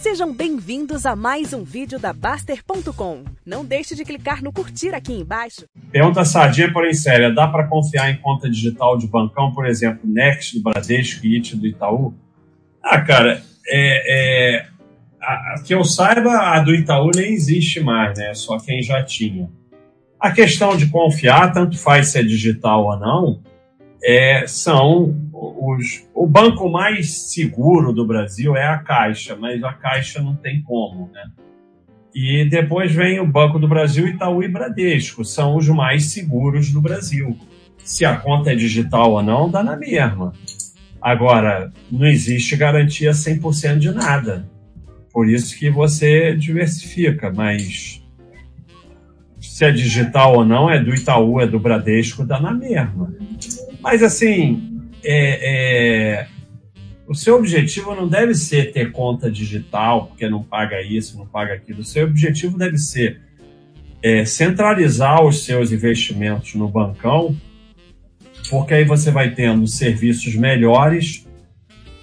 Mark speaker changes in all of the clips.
Speaker 1: Sejam bem-vindos a mais um vídeo da Baster.com. Não deixe de clicar no curtir aqui embaixo.
Speaker 2: Pergunta sardinha, porém séria. Dá para confiar em conta digital de bancão, por exemplo, Next do Bradesco e IT do Itaú? Ah, cara, é, é, a, a, que eu saiba, a do Itaú nem existe mais, né? Só quem já tinha. A questão de confiar, tanto faz se é digital ou não, é, são os, o banco mais seguro do Brasil é a Caixa, mas a Caixa não tem como, né? E depois vem o Banco do Brasil, Itaú e Bradesco, são os mais seguros do Brasil. Se a conta é digital ou não, dá na mesma. Agora, não existe garantia 100% de nada. Por isso que você diversifica, mas se é digital ou não, é do Itaú, é do Bradesco, dá na mesma. Mas assim, é, é, o seu objetivo não deve ser ter conta digital, porque não paga isso, não paga aquilo. O seu objetivo deve ser é, centralizar os seus investimentos no bancão, porque aí você vai tendo serviços melhores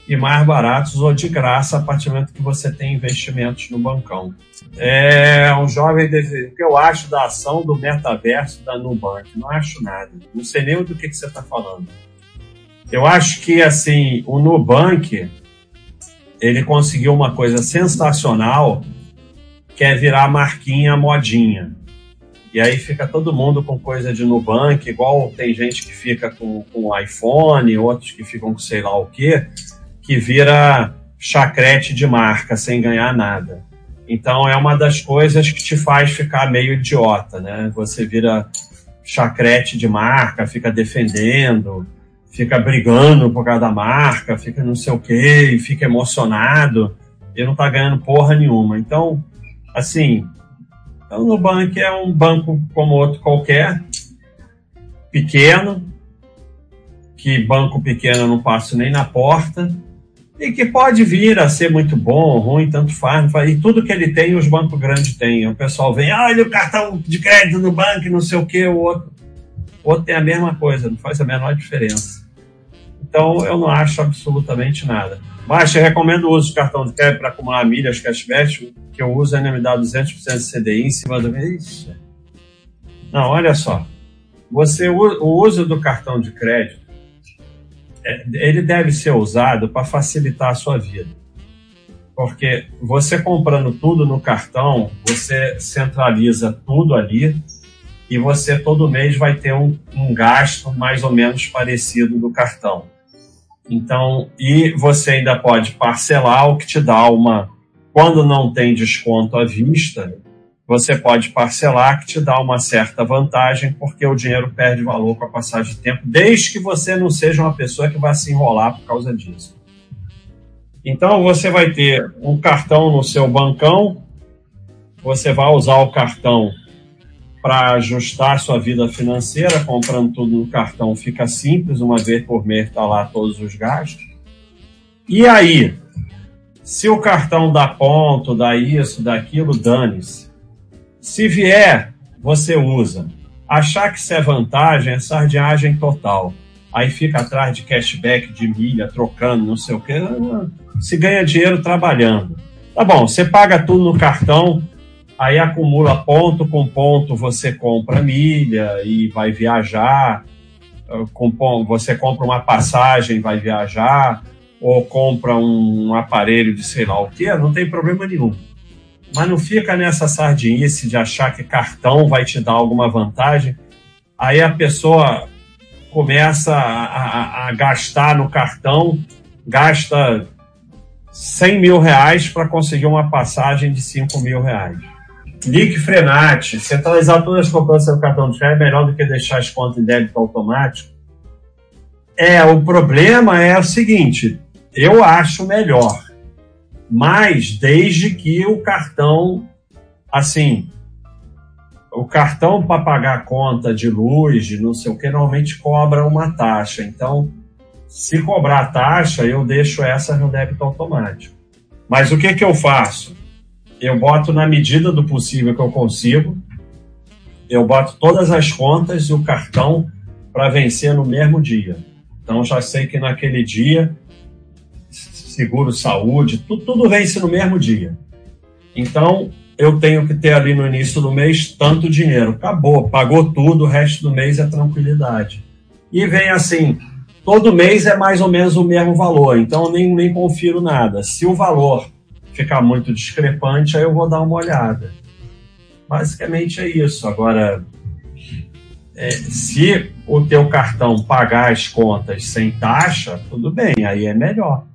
Speaker 2: e mais baratos ou de graça a partir do momento que você tem investimentos no bancão. É um jovem o que eu acho da ação do metaverso da Nubank? Não acho nada. Não sei nem do que, que você está falando. Eu acho que assim o Nubank ele conseguiu uma coisa sensacional que é virar marquinha modinha. E aí fica todo mundo com coisa de Nubank, igual tem gente que fica com, com iPhone, outros que ficam com sei lá o quê que vira chacrete de marca sem ganhar nada. Então é uma das coisas que te faz ficar meio idiota, né? Você vira chacrete de marca, fica defendendo, fica brigando por causa da marca, fica não sei o quê, fica emocionado e não tá ganhando porra nenhuma. Então, assim, então, o Nubank é um banco como outro qualquer, pequeno, que banco pequeno não passo nem na porta, e que pode vir a ser muito bom ruim, tanto faz, faz. E tudo que ele tem, os bancos grandes têm. O pessoal vem, olha o cartão de crédito no banco, não sei o que, o outro. O outro tem a mesma coisa, não faz a menor diferença. Então, eu não acho absolutamente nada. Mas eu recomendo o uso de cartão de crédito para acumular milhas, cashback, que eu uso ainda me dá 200% de CDI em cima do... Ixi. Não, olha só. Você, o uso do cartão de crédito é, ele deve ser usado para facilitar a sua vida. Porque você comprando tudo no cartão, você centraliza tudo ali e você todo mês vai ter um, um gasto mais ou menos parecido do cartão. Então, e você ainda pode parcelar, o que te dá uma. Quando não tem desconto à vista, você pode parcelar, que te dá uma certa vantagem, porque o dinheiro perde valor com a passagem de tempo, desde que você não seja uma pessoa que vai se enrolar por causa disso. Então, você vai ter um cartão no seu bancão, você vai usar o cartão para ajustar sua vida financeira, comprando tudo no cartão fica simples, uma vez por mês está lá todos os gastos. E aí, se o cartão dá ponto, dá isso, dá aquilo, dane-se se vier, você usa. Achar que isso é vantagem é sardinhagem total. Aí fica atrás de cashback de milha, trocando, não sei o quê. Se ganha dinheiro trabalhando. Tá bom, você paga tudo no cartão, aí acumula ponto com ponto, você compra milha e vai viajar. Você compra uma passagem, vai viajar, ou compra um aparelho de sei lá o que, não tem problema nenhum. Mas não fica nessa sardinice de achar que cartão vai te dar alguma vantagem. Aí a pessoa começa a, a, a gastar no cartão, gasta 100 mil reais para conseguir uma passagem de 5 mil reais. Lique Frenate, centralizar todas as cobranças do cartão de crédito é melhor do que deixar as contas em débito automático. É, o problema é o seguinte, eu acho melhor mas desde que o cartão, assim, o cartão para pagar conta de luz, de não sei o que, normalmente cobra uma taxa. Então, se cobrar taxa, eu deixo essa no débito automático. Mas o que, que eu faço? Eu boto na medida do possível que eu consigo, eu boto todas as contas e o cartão para vencer no mesmo dia. Então, já sei que naquele dia seguro saúde, tudo, tudo vence no mesmo dia. Então, eu tenho que ter ali no início do mês tanto dinheiro. Acabou, pagou tudo, o resto do mês é tranquilidade. E vem assim, todo mês é mais ou menos o mesmo valor, então eu nem, nem confiro nada. Se o valor ficar muito discrepante, aí eu vou dar uma olhada. Basicamente é isso. Agora, é, se o teu cartão pagar as contas sem taxa, tudo bem, aí é melhor.